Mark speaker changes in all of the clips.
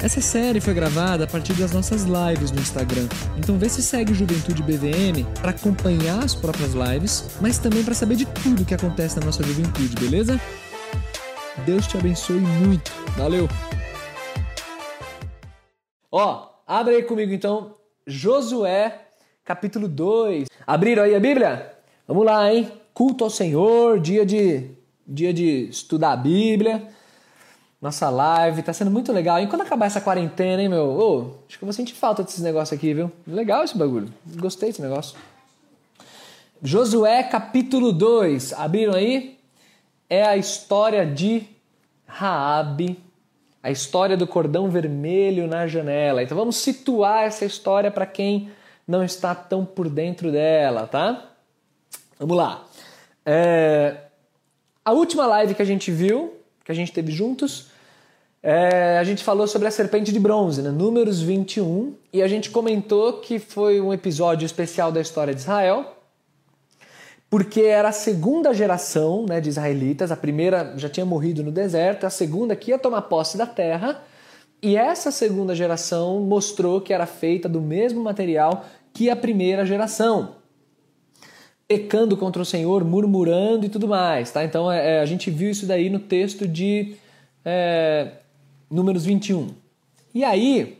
Speaker 1: Essa série foi gravada a partir das nossas lives no Instagram, então vê se segue Juventude BVM para acompanhar as próprias lives, mas também para saber de tudo que acontece na nossa juventude, beleza? Deus te abençoe muito. Valeu!
Speaker 2: Ó, abre aí comigo então Josué, capítulo 2. Abriram aí a Bíblia? Vamos lá, hein? Culto ao Senhor, dia de dia de estudar a Bíblia. Nossa live tá sendo muito legal. E quando acabar essa quarentena, hein, meu? Ô, acho que eu vou sentir falta desses negócios aqui, viu? Legal esse bagulho. Gostei desse negócio. Josué capítulo 2. Abriram aí? É a história de Raabe, a história do cordão vermelho na janela. Então vamos situar essa história para quem não está tão por dentro dela, tá? Vamos lá. É... A última live que a gente viu que a gente teve juntos, é, a gente falou sobre a serpente de bronze, né? números 21, e a gente comentou que foi um episódio especial da história de Israel, porque era a segunda geração né, de israelitas, a primeira já tinha morrido no deserto, a segunda que ia tomar posse da terra, e essa segunda geração mostrou que era feita do mesmo material que a primeira geração pecando contra o Senhor, murmurando e tudo mais, tá? Então é, é a gente viu isso daí no texto de é, Números 21. E aí,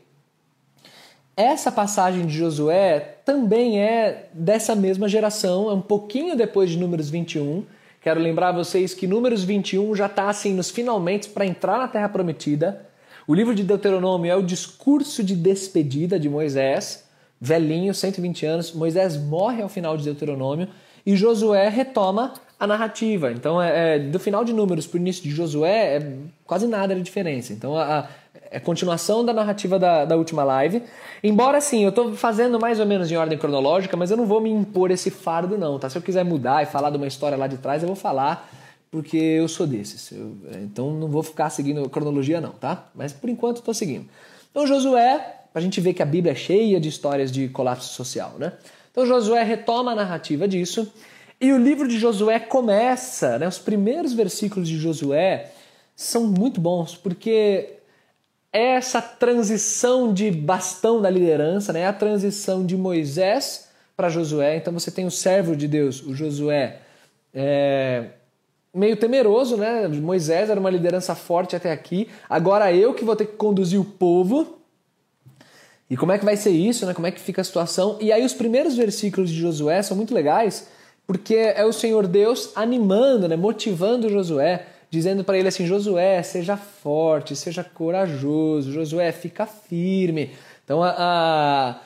Speaker 2: essa passagem de Josué também é dessa mesma geração, é um pouquinho depois de Números 21. Quero lembrar vocês que Números 21 já está assim nos finalmente para entrar na Terra Prometida. O livro de Deuteronômio é o discurso de despedida de Moisés velhinho, 120 anos. Moisés morre ao final de Deuteronômio e Josué retoma a narrativa. Então, é, é do final de Números para o início de Josué, é quase nada de diferença. Então, a, a é continuação da narrativa da, da última live. Embora, assim, eu estou fazendo mais ou menos em ordem cronológica, mas eu não vou me impor esse fardo, não, tá? Se eu quiser mudar e falar de uma história lá de trás, eu vou falar, porque eu sou desses. Eu, é, então, não vou ficar seguindo cronologia, não, tá? Mas, por enquanto, estou seguindo. Então, Josué a gente vê que a Bíblia é cheia de histórias de colapso social, né? Então Josué retoma a narrativa disso e o livro de Josué começa, né? Os primeiros versículos de Josué são muito bons porque é essa transição de bastão da liderança, né? É a transição de Moisés para Josué. Então você tem o servo de Deus, o Josué, é, meio temeroso, né? Moisés era uma liderança forte até aqui. Agora eu que vou ter que conduzir o povo. E como é que vai ser isso, né? Como é que fica a situação? E aí os primeiros versículos de Josué são muito legais, porque é o Senhor Deus animando, né? motivando Josué, dizendo para ele assim: Josué, seja forte, seja corajoso, Josué, fica firme. Então, a, a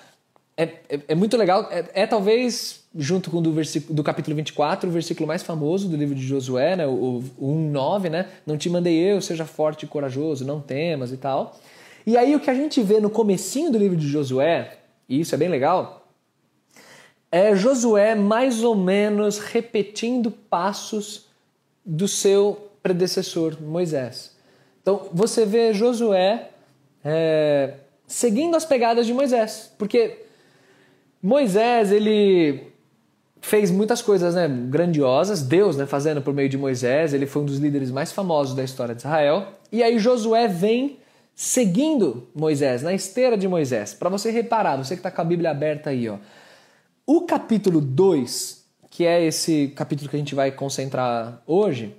Speaker 2: é, é, é, muito legal, é, é, talvez, junto com do, versículo, do capítulo 24, o versículo mais famoso do livro de Josué, né? o, o 1,9, né? Não te mandei eu, seja forte e corajoso, não temas e tal. E aí o que a gente vê no comecinho do livro de Josué, e isso é bem legal, é Josué mais ou menos repetindo passos do seu predecessor Moisés. Então você vê Josué é, seguindo as pegadas de Moisés, porque Moisés ele fez muitas coisas né, grandiosas, Deus né, fazendo por meio de Moisés, ele foi um dos líderes mais famosos da história de Israel. E aí Josué vem seguindo Moisés, na esteira de Moisés. Para você reparar, você que está com a Bíblia aberta aí, ó. O capítulo 2, que é esse capítulo que a gente vai concentrar hoje,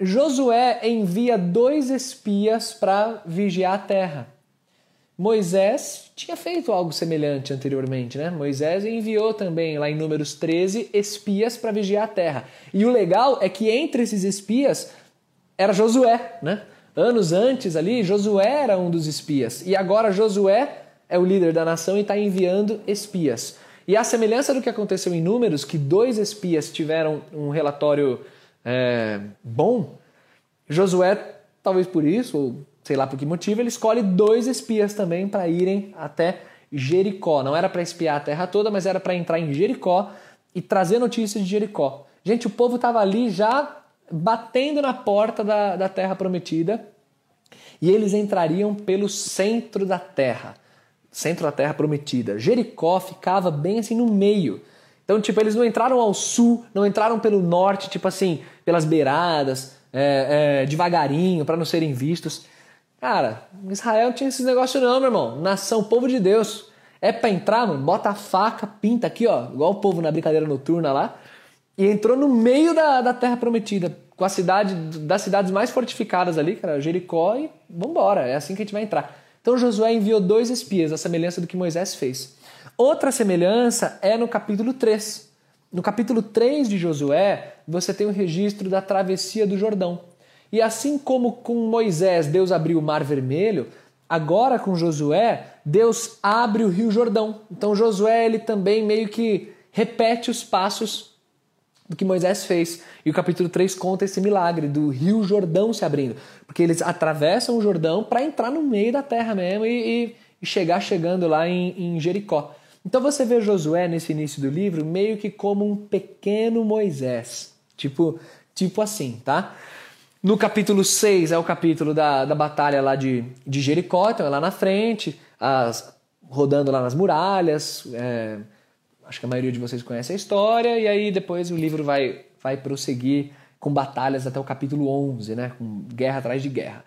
Speaker 2: Josué envia dois espias para vigiar a terra. Moisés tinha feito algo semelhante anteriormente, né? Moisés enviou também, lá em Números 13, espias para vigiar a terra. E o legal é que entre esses espias era Josué, né? Anos antes ali, Josué era um dos espias. E agora Josué é o líder da nação e está enviando espias. E a semelhança do que aconteceu em Números, que dois espias tiveram um relatório é, bom, Josué, talvez por isso, ou sei lá por que motivo, ele escolhe dois espias também para irem até Jericó. Não era para espiar a terra toda, mas era para entrar em Jericó e trazer notícias de Jericó. Gente, o povo estava ali já batendo na porta da, da terra prometida e eles entrariam pelo centro da terra, centro da terra prometida. Jericó ficava bem assim no meio. Então, tipo, eles não entraram ao sul, não entraram pelo norte, tipo assim, pelas beiradas, é, é, devagarinho, para não serem vistos. Cara, Israel não tinha esse negócio não, meu irmão. Nação, povo de Deus. É para entrar, mano, bota a faca, pinta aqui, ó, igual o povo na brincadeira noturna lá, e entrou no meio da, da terra prometida, com a cidade, das cidades mais fortificadas ali, cara, Jericó, e vambora, é assim que a gente vai entrar. Então Josué enviou dois espias, a semelhança do que Moisés fez. Outra semelhança é no capítulo 3. No capítulo 3 de Josué, você tem o registro da travessia do Jordão. E assim como com Moisés Deus abriu o Mar Vermelho, agora com Josué, Deus abre o Rio Jordão. Então Josué ele também meio que repete os passos do que Moisés fez. E o capítulo 3 conta esse milagre do Rio Jordão se abrindo. Porque eles atravessam o Jordão para entrar no meio da terra mesmo e, e, chegar chegando lá em, em Jericó. Então você vê Josué nesse início do livro meio que como um pequeno Moisés. Tipo, tipo assim, tá? No capítulo 6 é o capítulo da, da batalha lá de, de Jericó, então é lá na frente, as, rodando lá nas muralhas. É, acho que a maioria de vocês conhece a história, e aí depois o livro vai, vai prosseguir com batalhas até o capítulo 11, né? Com guerra atrás de guerra.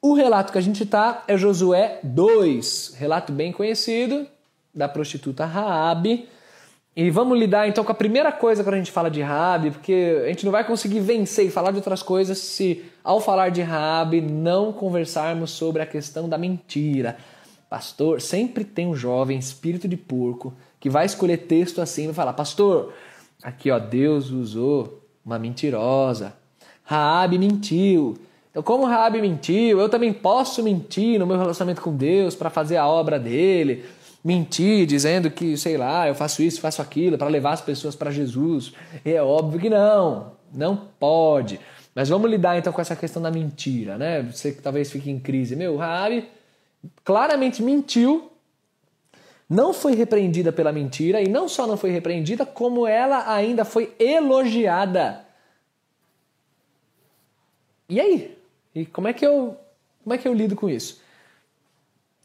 Speaker 2: O relato que a gente tá é Josué 2, relato bem conhecido, da prostituta Raabe. E vamos lidar então com a primeira coisa quando a gente fala de Raabe, porque a gente não vai conseguir vencer e falar de outras coisas se ao falar de Raabe não conversarmos sobre a questão da mentira. Pastor, sempre tem um jovem espírito de porco que vai escolher texto assim e vai falar: "Pastor, aqui ó, Deus usou uma mentirosa. Raabe mentiu. Então, como Raabe mentiu, eu também posso mentir no meu relacionamento com Deus para fazer a obra dele." mentir dizendo que, sei lá, eu faço isso, faço aquilo para levar as pessoas para Jesus. E é óbvio que não, não pode. Mas vamos lidar então com essa questão da mentira, né? Você que talvez fique em crise. Meu, Raabe claramente mentiu, não foi repreendida pela mentira e não só não foi repreendida, como ela ainda foi elogiada. E aí? E como é que eu como é que eu lido com isso?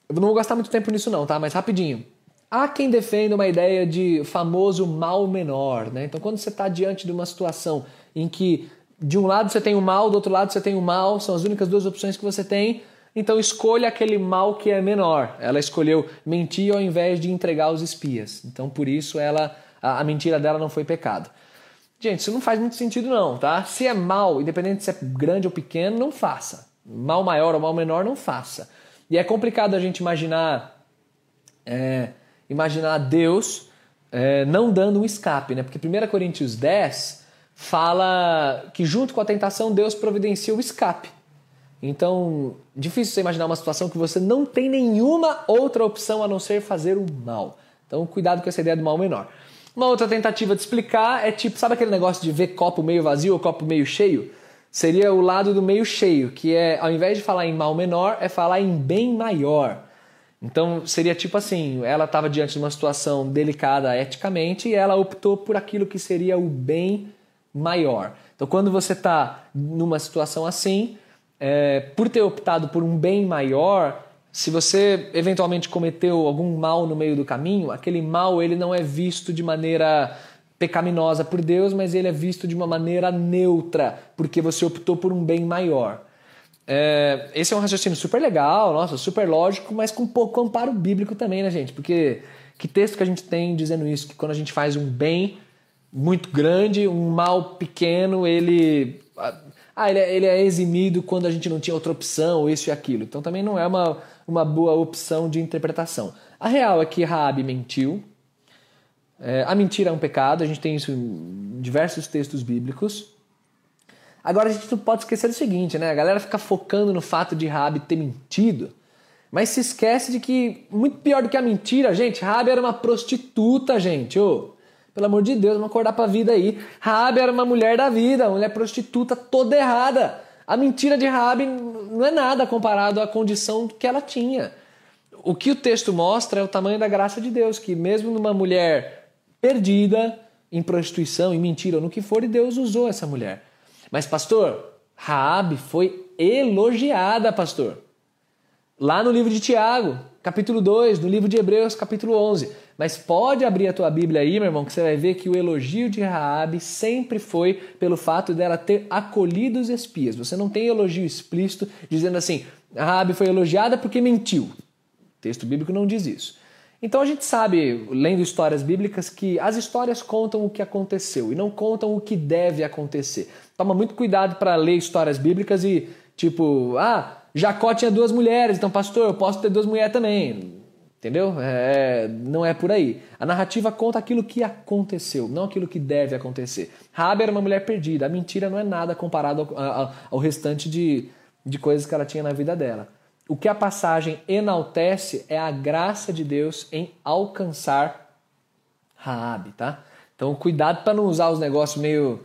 Speaker 2: Eu não vou gastar muito tempo nisso não, tá? Mas rapidinho. Há quem defenda uma ideia de famoso mal menor, né? Então quando você está diante de uma situação em que de um lado você tem o mal, do outro lado você tem o mal, são as únicas duas opções que você tem, então escolha aquele mal que é menor. Ela escolheu mentir ao invés de entregar os espias. Então por isso ela a, mentira dela não foi pecado. Gente, isso não faz muito sentido não, tá? Se é mal, independente se é grande ou pequeno, não faça. Mal maior ou mal menor, não faça. E é complicado a gente imaginar, é, imaginar Deus é, não dando um escape, né? Porque 1 Coríntios 10 fala que junto com a tentação Deus providencia o escape. Então, difícil você imaginar uma situação que você não tem nenhuma outra opção a não ser fazer o mal. Então, cuidado com essa ideia do mal menor. Uma outra tentativa de explicar é tipo, sabe aquele negócio de ver copo meio vazio ou copo meio cheio? seria o lado do meio cheio, que é ao invés de falar em mal menor, é falar em bem maior. Então seria tipo assim, ela estava diante de uma situação delicada eticamente e ela optou por aquilo que seria o bem maior. Então quando você está numa situação assim, é, por ter optado por um bem maior, se você eventualmente cometeu algum mal no meio do caminho, aquele mal ele não é visto de maneira pecaminosa por Deus, mas ele é visto de uma maneira neutra, porque você optou por um bem maior. É, esse é um raciocínio super legal, nossa, super lógico, mas com pouco amparo bíblico também, né, gente? Porque que texto que a gente tem dizendo isso? Que quando a gente faz um bem muito grande, um mal pequeno, ele. Ah, ele é, ele é eximido quando a gente não tinha outra opção, isso e aquilo. Então também não é uma, uma boa opção de interpretação. A real é que Raabe mentiu, é, a mentira é um pecado, a gente tem isso em diversos textos bíblicos. Agora a gente não pode esquecer do seguinte, né? A galera fica focando no fato de Rabi ter mentido, mas se esquece de que, muito pior do que a mentira, gente, Rabi era uma prostituta, gente. Oh, pelo amor de Deus, vamos acordar pra vida aí. Rabi era uma mulher da vida, uma mulher prostituta toda errada. A mentira de Rabi não é nada comparado à condição que ela tinha. O que o texto mostra é o tamanho da graça de Deus, que mesmo numa mulher perdida, em prostituição, em mentira no que for, e Deus usou essa mulher. Mas, pastor, Raabe foi elogiada, pastor. Lá no livro de Tiago, capítulo 2, no livro de Hebreus, capítulo 11. Mas pode abrir a tua Bíblia aí, meu irmão, que você vai ver que o elogio de Raabe sempre foi pelo fato dela ter acolhido os espias. Você não tem elogio explícito dizendo assim, Raabe foi elogiada porque mentiu. O texto bíblico não diz isso. Então a gente sabe, lendo histórias bíblicas, que as histórias contam o que aconteceu e não contam o que deve acontecer. Toma muito cuidado para ler histórias bíblicas e, tipo, ah, Jacó tinha duas mulheres, então, pastor, eu posso ter duas mulheres também. Entendeu? É, não é por aí. A narrativa conta aquilo que aconteceu, não aquilo que deve acontecer. Rabi era uma mulher perdida. A mentira não é nada comparado ao, ao, restante de, de coisas que ela tinha na vida dela. O que a passagem enaltece é a graça de Deus em alcançar Raabe, tá? Então cuidado para não usar os negócios meio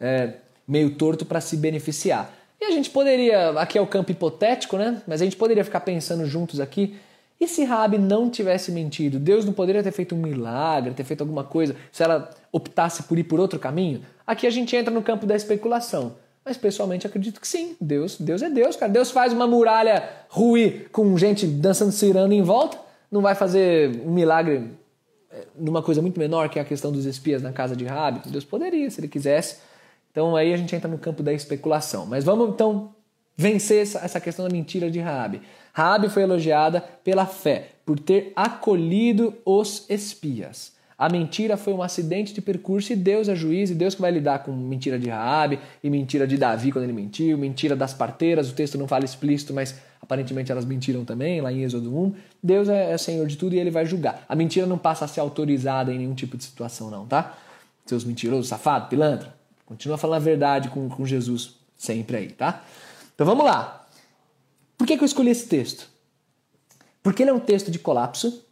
Speaker 2: é, meio torto para se beneficiar. E a gente poderia, aqui é o campo hipotético, né? Mas a gente poderia ficar pensando juntos aqui. E se Rabi não tivesse mentido? Deus não poderia ter feito um milagre, ter feito alguma coisa, se ela optasse por ir por outro caminho? Aqui a gente entra no campo da especulação. Mas pessoalmente acredito que sim. Deus, Deus é Deus, cara. Deus faz uma muralha ruir com gente dançando cirando em volta. Não vai fazer um milagre eh, numa coisa muito menor que a questão dos espias na casa de Rabi. Deus poderia, se ele quisesse. Então aí a gente entra no campo da especulação. Mas vamos então vencer essa questão da mentira de Raabe. Raabe foi elogiada pela fé, por ter acolhido os espias. A mentira foi um acidente de percurso e Deus é juiz e Deus que vai lidar com mentira de Raabe e mentira de Davi quando ele mentiu, mentira das parteiras, o texto não fala explícito, mas aparentemente elas mentiram também, lá em Êxodo 1. Deus é, é senhor de tudo e ele vai julgar. A mentira não passa a ser autorizada em nenhum tipo de situação não, tá? Seus mentirosos, safado, pilantra. Continua falando a verdade com, com Jesus sempre aí, tá? Então vamos lá. Por que, que eu escolhi esse texto? Porque ele é um texto de colapso,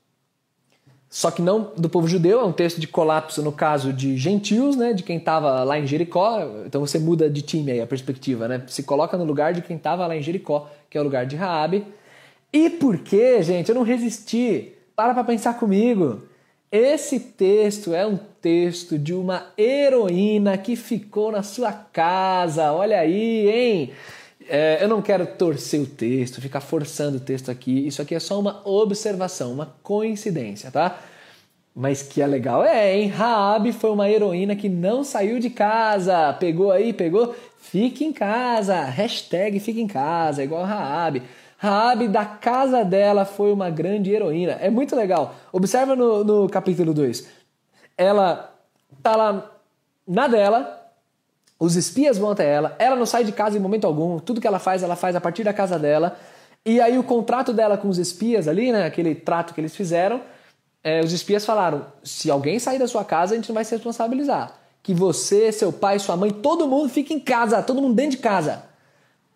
Speaker 2: só que não do povo judeu, é um texto de colapso no caso de gentios, né, de quem estava lá em Jericó. Então você muda de time aí a perspectiva, né? Se coloca no lugar de quem estava lá em Jericó, que é o lugar de Raabe. E por que, gente? Eu não resisti. Para para pensar comigo. Esse texto é um texto de uma heroína que ficou na sua casa. Olha aí, hein? É, eu não quero torcer o texto, ficar forçando o texto aqui. Isso aqui é só uma observação, uma coincidência, tá? Mas que é legal é, hein? Raab foi uma heroína que não saiu de casa. Pegou aí, pegou? Fique em casa. Hashtag fique em casa, igual Raab. Raabe da casa dela foi uma grande heroína. É muito legal. Observa no, no capítulo 2. Ela tá lá na dela, os espias vão até ela, ela não sai de casa em momento algum, tudo que ela faz, ela faz a partir da casa dela. E aí o contrato dela com os espias ali, né, aquele trato que eles fizeram, é, os espias falaram: se alguém sair da sua casa, a gente não vai se responsabilizar. Que você, seu pai, sua mãe, todo mundo fique em casa, todo mundo dentro de casa.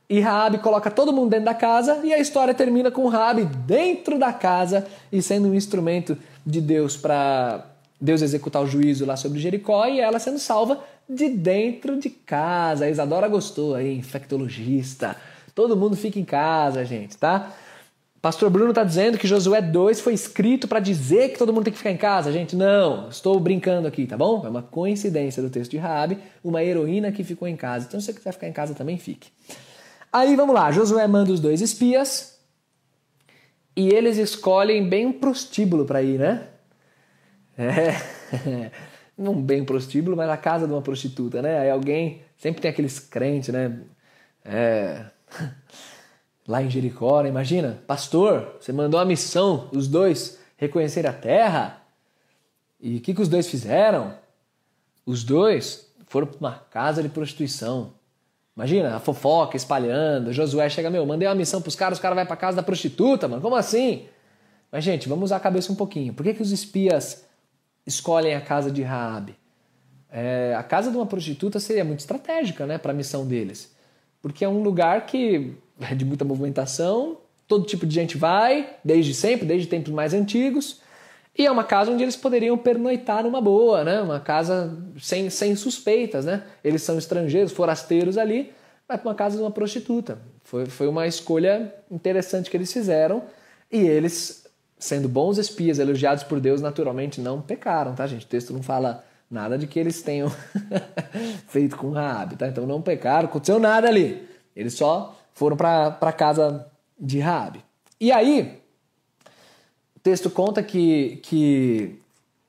Speaker 2: E Raabe coloca todo mundo dentro da casa e a história termina com Raabe dentro da casa e sendo um instrumento de Deus para Deus executar o juízo lá sobre Jericó e ela sendo salva de dentro de casa. A Isadora gostou aí, infectologista. Todo mundo fica em casa, gente, tá? Pastor Bruno está dizendo que Josué 2 foi escrito para dizer que todo mundo tem que ficar em casa. Gente, não, estou brincando aqui, tá bom? É uma coincidência do texto de Raabe, uma heroína que ficou em casa. Então, se você quiser ficar em casa também, fique. Aí vamos lá, Josué manda os dois espias e eles escolhem bem um prostíbulo para ir, né? É, não bem prostíbulo, mas a casa de uma prostituta, né? Aí alguém, sempre tem aqueles crentes, né? É, lá em Jericó, né? imagina, pastor, você mandou a missão, os dois reconhecer a terra. E o que, que os dois fizeram? Os dois foram para uma casa de prostituição. Imagina, a fofoca espalhando, Josué chega, meu, mandei uma missão pros caras, os caras vão pra casa da prostituta, mano, como assim? Mas, gente, vamos usar a cabeça um pouquinho. Por que, que os espias escolhem a casa de Raabe? É, a casa de uma prostituta seria muito estratégica, né, para a missão deles. Porque é um lugar que é de muita movimentação, todo tipo de gente vai, desde sempre, desde tempos mais antigos, e é uma casa onde eles poderiam pernoitar numa boa, né? Uma casa sem, sem suspeitas, né? Eles são estrangeiros, forasteiros ali, vai para uma casa de uma prostituta. Foi, foi uma escolha interessante que eles fizeram e eles, sendo bons espias, elogiados por Deus, naturalmente não pecaram, tá, gente? O texto não fala, Nada de que eles tenham feito com Raab, tá? Então não pecaram, aconteceu nada ali. Eles só foram para casa de Raab. E aí, o texto conta que, que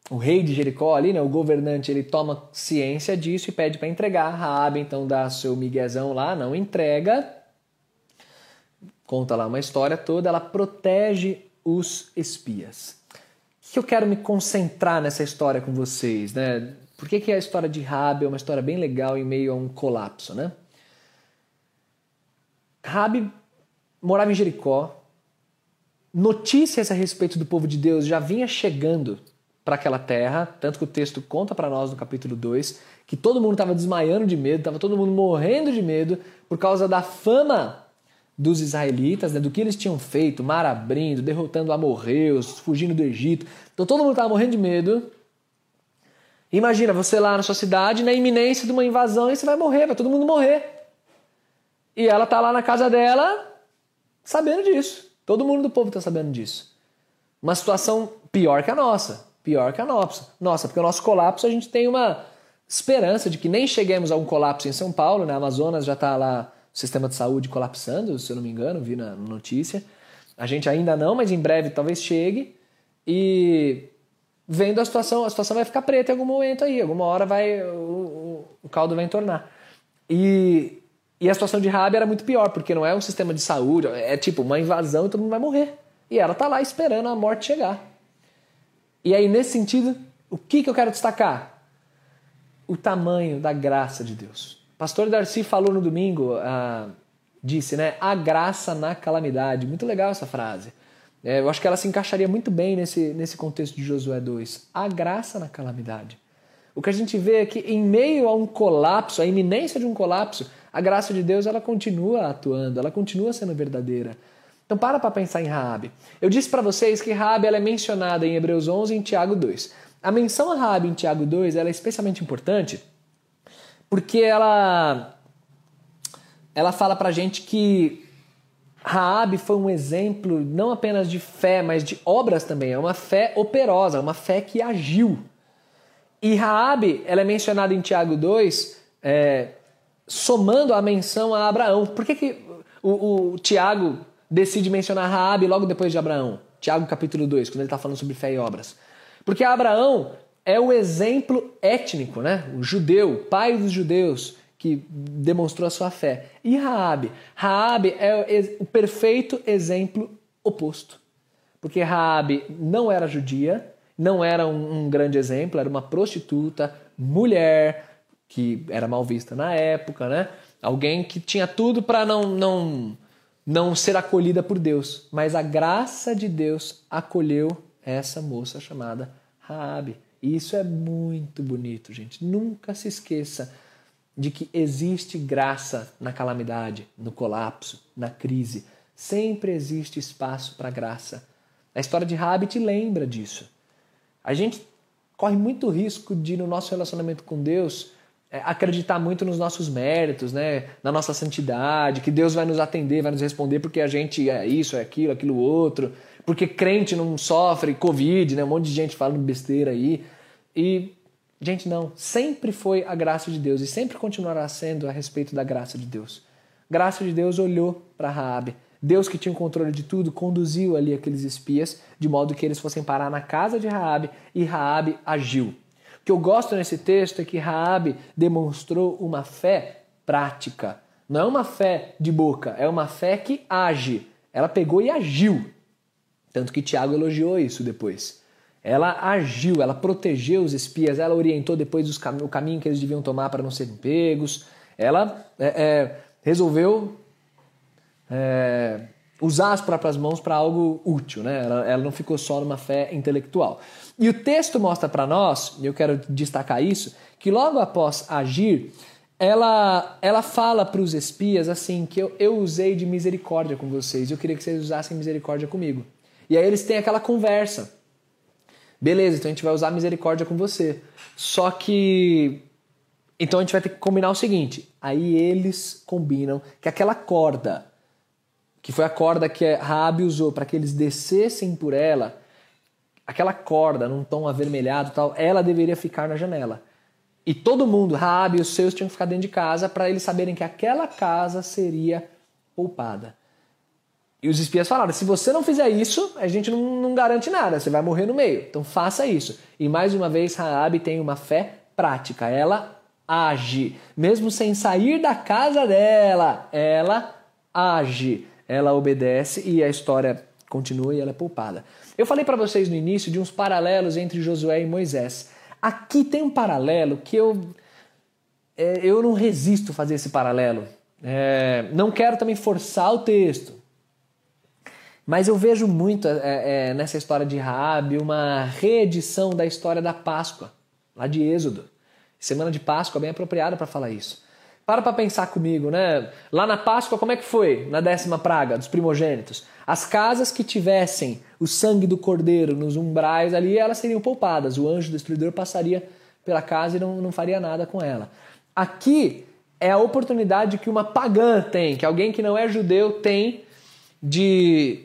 Speaker 2: o rei de Jericó ali, né, o governante, ele toma ciência disso e pede para entregar. Raabe então dá seu miguezão lá, não entrega. Conta lá uma história toda, ela protege os espias. O que eu quero me concentrar nessa história com vocês, né? Por que, que a história de Rabi é uma história bem legal em meio a um colapso, né? Rabi morava em Jericó. Notícias a respeito do povo de Deus já vinha chegando para aquela terra, tanto que o texto conta para nós no capítulo 2 que todo mundo estava desmaiando de medo, estava todo mundo morrendo de medo por causa da fama dos israelitas, né, do que eles tinham feito, mar abrindo, derrotando amorreus, fugindo do Egito. Então todo mundo estava morrendo de medo. Imagina você lá na sua cidade, na iminência de uma invasão, e você vai morrer, vai todo mundo morrer. E ela tá lá na casa dela sabendo disso. Todo mundo do povo está sabendo disso. Uma situação pior que a nossa pior que a nossa. Nossa, porque o nosso colapso a gente tem uma esperança de que nem cheguemos a um colapso em São Paulo, né? Amazonas já está lá sistema de saúde colapsando, se eu não me engano, vi na notícia. A gente ainda não, mas em breve talvez chegue. E vendo a situação, a situação vai ficar preta em algum momento aí, alguma hora vai o, o, o caldo vai entornar. E, e a situação de Rabi era muito pior, porque não é um sistema de saúde, é tipo uma invasão e todo mundo vai morrer. E ela tá lá esperando a morte chegar. E aí, nesse sentido, o que, que eu quero destacar? O tamanho da graça de Deus. Pastor Darcy falou no domingo, ah, disse, né? A graça na calamidade. Muito legal essa frase. É, eu acho que ela se encaixaria muito bem nesse, nesse contexto de Josué 2. A graça na calamidade. O que a gente vê é que, em meio a um colapso, a iminência de um colapso, a graça de Deus ela continua atuando, ela continua sendo verdadeira. Então para para pensar em Raabe. Eu disse para vocês que Raabe ela é mencionada em Hebreus 11 e em Tiago 2. A menção a Raabe em Tiago 2 ela é especialmente importante porque ela ela fala para gente que Raabe foi um exemplo não apenas de fé, mas de obras também. É uma fé operosa, uma fé que agiu. E Raabe ela é mencionada em Tiago 2 é, somando a menção a Abraão. Por que, que o, o Tiago decide mencionar Raabe logo depois de Abraão. Tiago capítulo 2, quando ele está falando sobre fé e obras. Porque Abraão é o exemplo étnico, né? o judeu, pai dos judeus, que demonstrou a sua fé. E Raabe? Raabe é o perfeito exemplo oposto. Porque Raabe não era judia, não era um, um grande exemplo, era uma prostituta, mulher, que era mal vista na época, né? Alguém que tinha tudo para não, não não ser acolhida por Deus, mas a graça de Deus acolheu essa moça chamada Raabe. E isso é muito bonito, gente. Nunca se esqueça de que existe graça na calamidade, no colapso, na crise. Sempre existe espaço para graça. A história de te lembra disso. A gente corre muito risco de no nosso relacionamento com Deus é, acreditar muito nos nossos méritos, né? na nossa santidade, que Deus vai nos atender, vai nos responder porque a gente é isso, é aquilo, aquilo outro, porque crente não sofre Covid, né? um monte de gente falando besteira aí. E, gente, não, sempre foi a graça de Deus e sempre continuará sendo a respeito da graça de Deus. Graça de Deus olhou para Raabe. Deus que tinha o controle de tudo conduziu ali aqueles espias de modo que eles fossem parar na casa de Raabe e Raabe agiu. O que eu gosto nesse texto é que Raabe demonstrou uma fé prática. Não é uma fé de boca, é uma fé que age. Ela pegou e agiu. Tanto que Tiago elogiou isso depois. Ela agiu, ela protegeu os espias, ela orientou depois cam o caminho que eles deviam tomar para não serem pegos. Ela é, é, resolveu é, usar as próprias mãos para algo útil, né? Ela, ela, não ficou só numa fé intelectual. E o texto mostra para nós, e eu quero destacar isso, que logo após agir, ela, ela fala para os espias assim que eu, eu usei de misericórdia com vocês, eu queria que vocês usassem misericórdia comigo. E aí eles têm aquela conversa. Beleza, então a gente vai usar misericórdia com você. Só que então a gente vai ter que combinar o seguinte. Aí eles combinam que aquela corda que foi a corda que Raabe usou para que eles descessem por ela, aquela corda num tom avermelhado tal, ela deveria ficar na janela. E todo mundo, Raabe e os seus, tinham que ficar dentro de casa para eles saberem que aquela casa seria poupada. E os espias falaram: se você não fizer isso, a gente não, não, garante nada, você vai morrer no meio. Então faça isso. E mais uma vez, Raabe tem uma fé prática. Ela age, mesmo sem sair da casa dela, ela age, ela obedece e a história continua e ela é poupada. Eu falei para vocês no início de uns paralelos entre Josué e Moisés. Aqui tem um paralelo que eu é, eu não resisto a fazer esse paralelo. É, não quero também forçar o texto, mas eu vejo muito é, é, nessa história de Raab uma reedição da história da Páscoa, lá de Êxodo. Semana de Páscoa bem apropriada para falar isso. Para para pensar comigo, né? Lá na Páscoa, como é que foi? Na décima praga dos primogênitos. As casas que tivessem o sangue do cordeiro nos umbrais ali, elas seriam poupadas. O anjo destruidor passaria pela casa e não, não faria nada com ela. Aqui é a oportunidade que uma pagã tem, que alguém que não é judeu tem de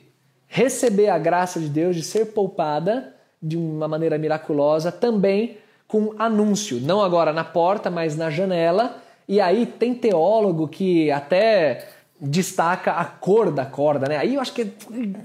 Speaker 2: receber a graça de Deus, de ser poupada de uma maneira miraculosa, também com anúncio, não agora na porta, mas na janela. E aí tem teólogo que até destaca a cor da corda, né? Aí eu acho que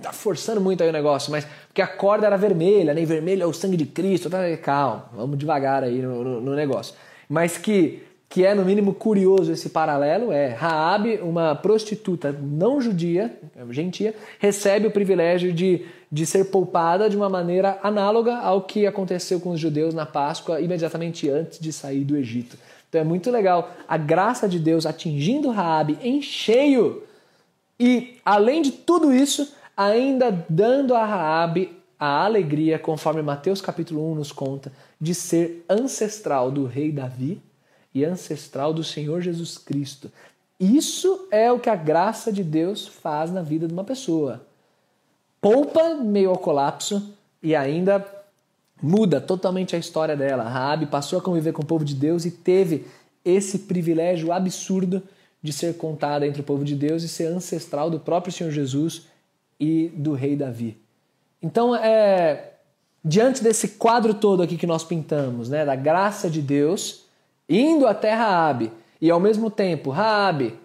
Speaker 2: tá forçando muito aí o negócio, mas porque a corda era vermelha, né? E vermelho é o sangue de Cristo. Tá? Calma, vamos devagar aí no, no, no negócio. Mas que que é no mínimo curioso esse paralelo é Raabe, uma prostituta não judia, gentia, recebe o privilégio de, de ser poupada de uma maneira análoga ao que aconteceu com os judeus na Páscoa imediatamente antes de sair do Egito. Então é muito legal a graça de Deus atingindo Raabe em cheio e além de tudo isso, ainda dando a Raabe a alegria, conforme Mateus capítulo 1 nos conta, de ser ancestral do rei Davi e ancestral do Senhor Jesus Cristo. Isso é o que a graça de Deus faz na vida de uma pessoa. Poupa meio ao colapso e ainda muda totalmente a história dela. Raabe passou a conviver com o povo de Deus e teve esse privilégio absurdo de ser contada entre o povo de Deus e ser ancestral do próprio Senhor Jesus e do rei Davi. Então, é, diante desse quadro todo aqui que nós pintamos, né, da graça de Deus, indo até Raabe e ao mesmo tempo Raabe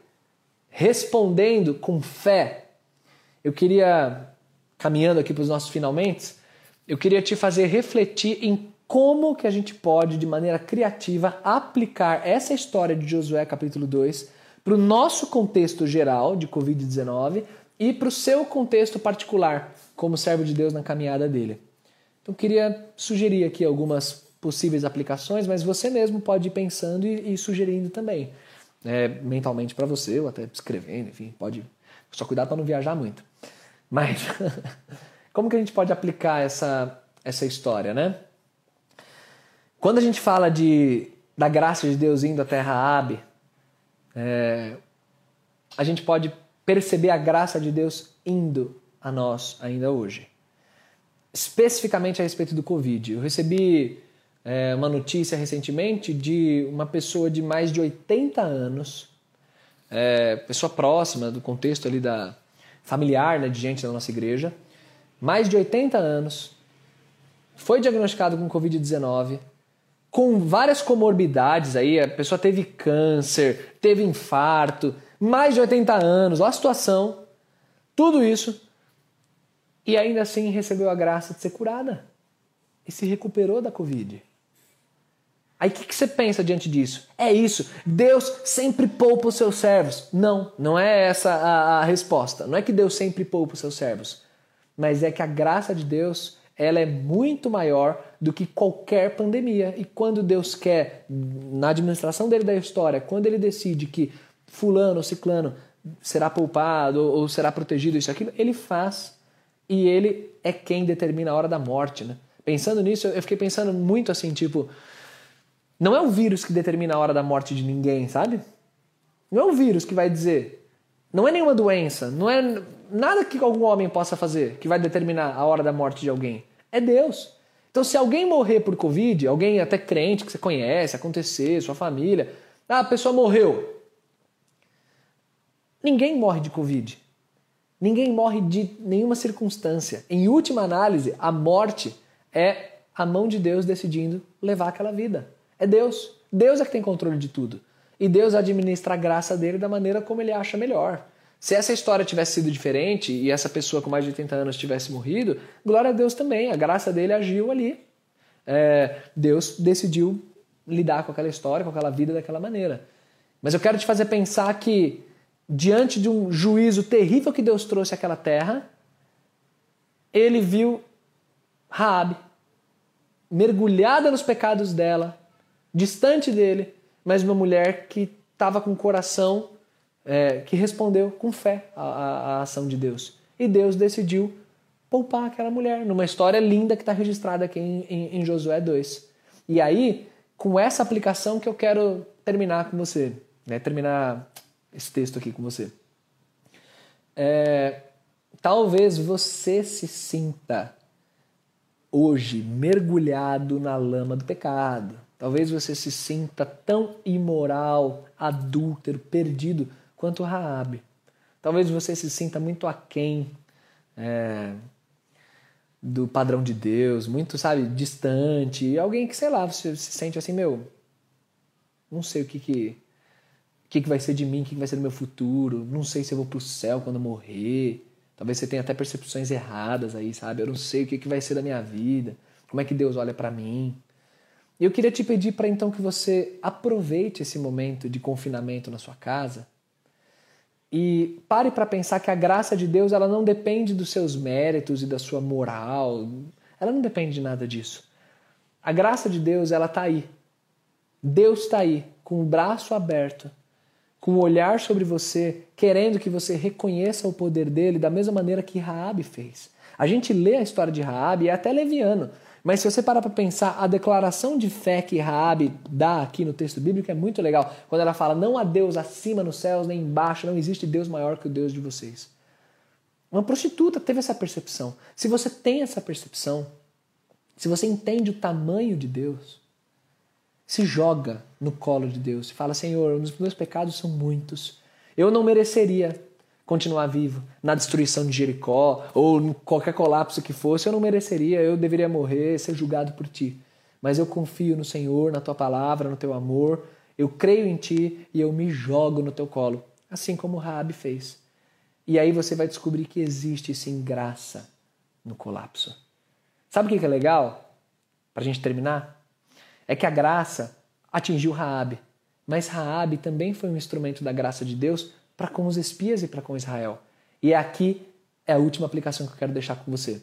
Speaker 2: respondendo com fé. Eu queria caminhando aqui para os nossos finalmente, eu queria te fazer refletir em como que a gente pode de maneira criativa aplicar essa história de Josué capítulo 2 para o nosso contexto geral de COVID-19 e para o seu contexto particular como servo de Deus na caminhada dele. Então, queria sugerir aqui algumas possíveis aplicações, mas você mesmo pode ir pensando e, e sugerindo também, é, mentalmente para você, ou até escrevendo, enfim, pode. Só cuidar para não viajar muito. Mas como que a gente pode aplicar essa, essa história, né? Quando a gente fala de, da graça de Deus indo até Raabe, é, a gente pode perceber a graça de Deus indo a nós ainda hoje. Especificamente a respeito do Covid. Eu recebi é, uma notícia recentemente de uma pessoa de mais de 80 anos, é, pessoa próxima do contexto ali da familiar né, de gente da nossa igreja, mais de 80 anos, foi diagnosticado com Covid-19, com várias comorbidades aí, a pessoa teve câncer, teve infarto, mais de 80 anos, olha a situação, tudo isso, e ainda assim recebeu a graça de ser curada e se recuperou da Covid. Aí o que, que, você pensa diante disso? É isso. Deus sempre poupa os seus servos. Não, não é essa a, a, resposta. Não é que Deus sempre poupa os seus servos. Mas é que a graça de Deus ela é muito maior do que qualquer pandemia. E quando Deus quer, na administração dele da história, quando ele decide que fulano ou ciclano será poupado ou será protegido, isso aquilo, ele faz. E ele é quem determina a hora da morte. Né? Pensando nisso, eu fiquei pensando muito assim, tipo não é o vírus que determina a hora da morte de ninguém, sabe? Não é o vírus que vai dizer. Não é nenhuma doença, não é nada que algum homem possa fazer que vai determinar a hora da morte de alguém. É Deus. Então, se alguém morrer por Covid, alguém até crente que você conhece, acontecer, sua família, ah, a pessoa morreu. Ninguém morre de Covid. Ninguém morre de nenhuma circunstância. Em última análise, a morte é a mão de Deus decidindo levar aquela vida. É Deus. Deus é que tem controle de tudo. E Deus administra a graça dele da maneira como ele acha melhor. Se essa história tivesse sido diferente e essa pessoa com mais de 80 anos tivesse morrido, glória a Deus também, a graça dele agiu ali. É, Deus decidiu lidar com aquela história, com aquela vida daquela maneira. Mas eu quero te fazer pensar que, diante de um juízo terrível que Deus trouxe àquela terra, ele viu Raabe mergulhada nos pecados dela, distante dele, mas uma mulher que estava com o coração é, que respondeu com fé à, à, ação de Deus. E Deus decidiu poupar aquela mulher, numa história linda que está registrada aqui em, em, em Josué 2. E aí, com essa aplicação que eu quero terminar com você, né? terminar esse texto aqui com você. É, talvez você se sinta hoje mergulhado na lama do pecado. Talvez você se sinta tão imoral, adúltero, perdido quanto Raabe. Talvez você se sinta muito aquém é, do padrão de Deus, muito, sabe, distante. Alguém que, sei lá, você se sente assim, meu, não sei o que que, que, que vai ser de mim, o que, que vai ser do meu futuro, não sei se eu vou pro céu quando morrer. Talvez você tenha até percepções erradas aí, sabe? Eu não sei o que, que vai ser da minha vida, como é que Deus olha para mim. E eu queria te pedir para então que você aproveite esse momento de confinamento na sua casa e pare para pensar que a graça de Deus ela não depende dos seus méritos e da sua moral. Ela não depende de nada disso. A graça de Deus ela está aí. Deus está aí, com o braço aberto, com o olhar sobre você, querendo que você reconheça o poder dele da mesma maneira que Raabe fez. A gente lê a história de Raabe e é até leviano, mas se você parar para pensar, a declaração de fé que Raabe dá aqui no texto bíblico é muito legal. Quando ela fala: "Não há Deus acima nos céus nem embaixo, não existe Deus maior que o Deus de vocês". Uma prostituta teve essa percepção. Se você tem essa percepção, se você entende o tamanho de Deus, se joga no colo de Deus e fala: Senhor, os meus pecados são muitos. Eu não mereceria continuar vivo na destruição de Jericó ou em qualquer colapso que fosse. Eu não mereceria, eu deveria morrer, ser julgado por ti. Mas eu confio no Senhor, na tua palavra, no teu amor. Eu creio em ti e eu me jogo no teu colo, assim como Raabe fez. E aí você vai descobrir que existe sim graça no colapso. Sabe o que é legal? Para a gente terminar? é que a graça atingiu Raabe, mas Raabe também foi um instrumento da graça de Deus para com os espias e para com Israel. E é aqui é a última aplicação que eu quero deixar com você.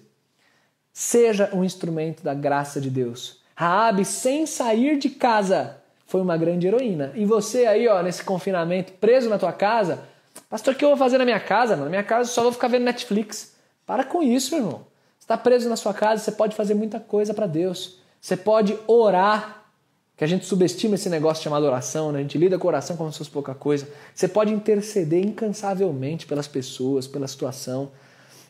Speaker 2: Seja um instrumento da graça de Deus. Raabe, sem sair de casa, foi uma grande heroína. E você aí, ó, nesse confinamento, preso na tua casa, pastor, o que eu vou fazer na minha casa? Na minha casa só vou ficar vendo Netflix. Para com isso, irmão. Está preso na sua casa, você pode fazer muita coisa para Deus. Você pode orar, que a gente subestima esse negócio chamado oração, né? a gente lida com oração como se fosse pouca coisa. Você pode interceder incansavelmente pelas pessoas, pela situação.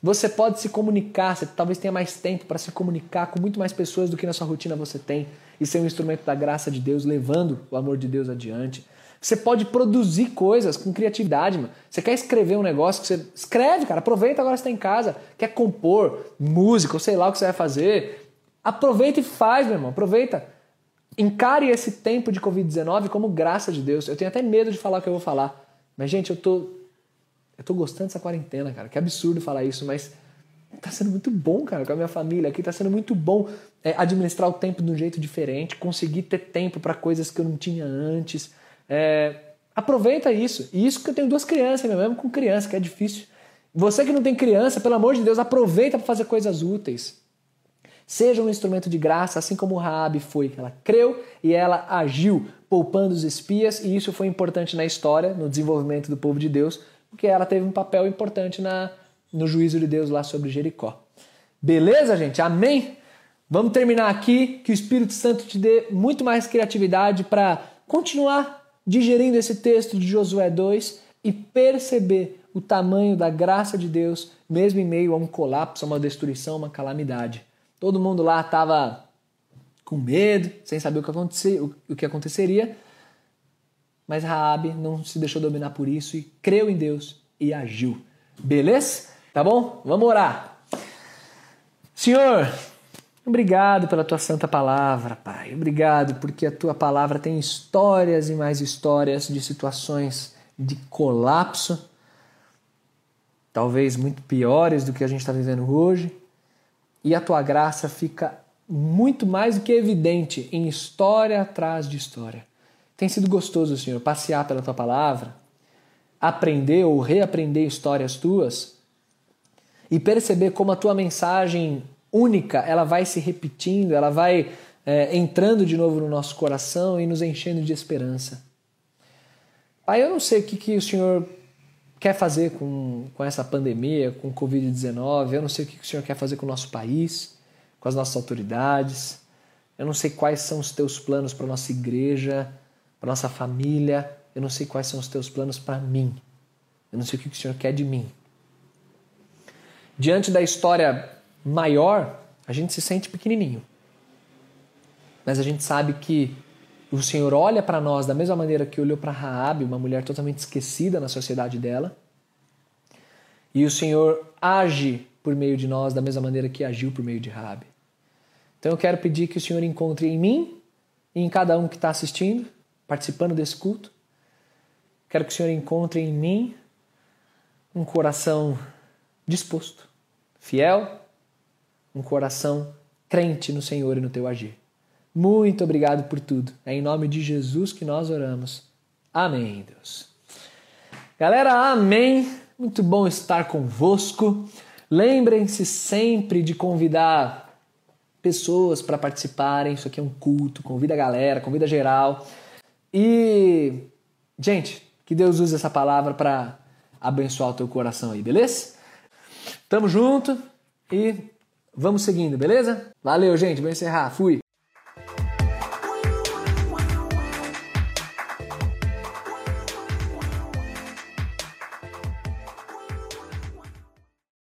Speaker 2: Você pode se comunicar, você talvez tenha mais tempo para se comunicar com muito mais pessoas do que na sua rotina você tem e ser um instrumento da graça de Deus, levando o amor de Deus adiante. Você pode produzir coisas com criatividade, mano. Você quer escrever um negócio que você escreve, cara. Aproveita agora que você está em casa. Quer compor música, ou sei lá o que você vai fazer. Aproveita e faz, meu irmão. Aproveita. Encare esse tempo de Covid-19 como graça de Deus. Eu tenho até medo de falar o que eu vou falar. Mas, gente, eu tô. Eu tô gostando dessa quarentena, cara. Que absurdo falar isso, mas tá sendo muito bom, cara, com a minha família aqui. Tá sendo muito bom é, administrar o tempo de um jeito diferente, conseguir ter tempo para coisas que eu não tinha antes. É, aproveita isso. E isso que eu tenho duas crianças, mesmo com criança, que é difícil. Você que não tem criança, pelo amor de Deus, aproveita para fazer coisas úteis. Seja um instrumento de graça, assim como Raabe foi. Ela creu e ela agiu, poupando os espias, e isso foi importante na história, no desenvolvimento do povo de Deus, porque ela teve um papel importante na, no juízo de Deus lá sobre Jericó. Beleza, gente? Amém? Vamos terminar aqui. Que o Espírito Santo te dê muito mais criatividade para continuar digerindo esse texto de Josué 2 e perceber o tamanho da graça de Deus, mesmo em meio a um colapso, a uma destruição, uma calamidade. Todo mundo lá estava com medo, sem saber o que, acontecer, o que aconteceria. Mas Raabe não se deixou dominar por isso e creu em Deus e agiu. Beleza? Tá bom? Vamos orar. Senhor, Obrigado pela tua santa palavra, Pai. Obrigado porque a tua palavra tem histórias e mais histórias de situações de colapso, talvez muito piores do que a gente está vivendo hoje, e a tua graça fica muito mais do que evidente em história atrás de história. Tem sido gostoso, Senhor, passear pela tua palavra, aprender ou reaprender histórias tuas e perceber como a tua mensagem única ela vai se repetindo, ela vai é, entrando de novo no nosso coração e nos enchendo de esperança. Pai, eu não sei o que, que o Senhor quer fazer com, com essa pandemia, com o Covid-19, eu não sei o que, o Senhor quer fazer com o nosso país, com as nossas autoridades, eu não sei quais são os teus planos para a nossa igreja, para a nossa família, eu não sei quais são os teus planos para mim, eu não sei o que o Senhor quer de mim. Diante da história maior, a gente se sente pequenininho. Mas a gente sabe que o Senhor olha para nós da mesma maneira que olhou para Raabe, uma mulher totalmente esquecida na sociedade dela. E o Senhor age por meio de nós da mesma maneira que agiu por meio de Raabe. Então eu quero pedir que o Senhor encontre em mim e em cada um que está assistindo, participando desse culto. Quero que o Senhor encontre em mim um coração disposto, fiel, um coração crente no Senhor e no teu agir. Muito obrigado por tudo. É em nome de Jesus que nós oramos. Amém, Deus. Galera, amém. Muito bom estar convosco. Lembrem-se sempre de convidar pessoas para participarem. Isso aqui é um culto. Convida a galera, convida geral. E, gente, que Deus use essa palavra para abençoar o teu coração aí, beleza? Tamo junto e Vamos seguindo, beleza? Valeu, gente. Vou encerrar. Fui.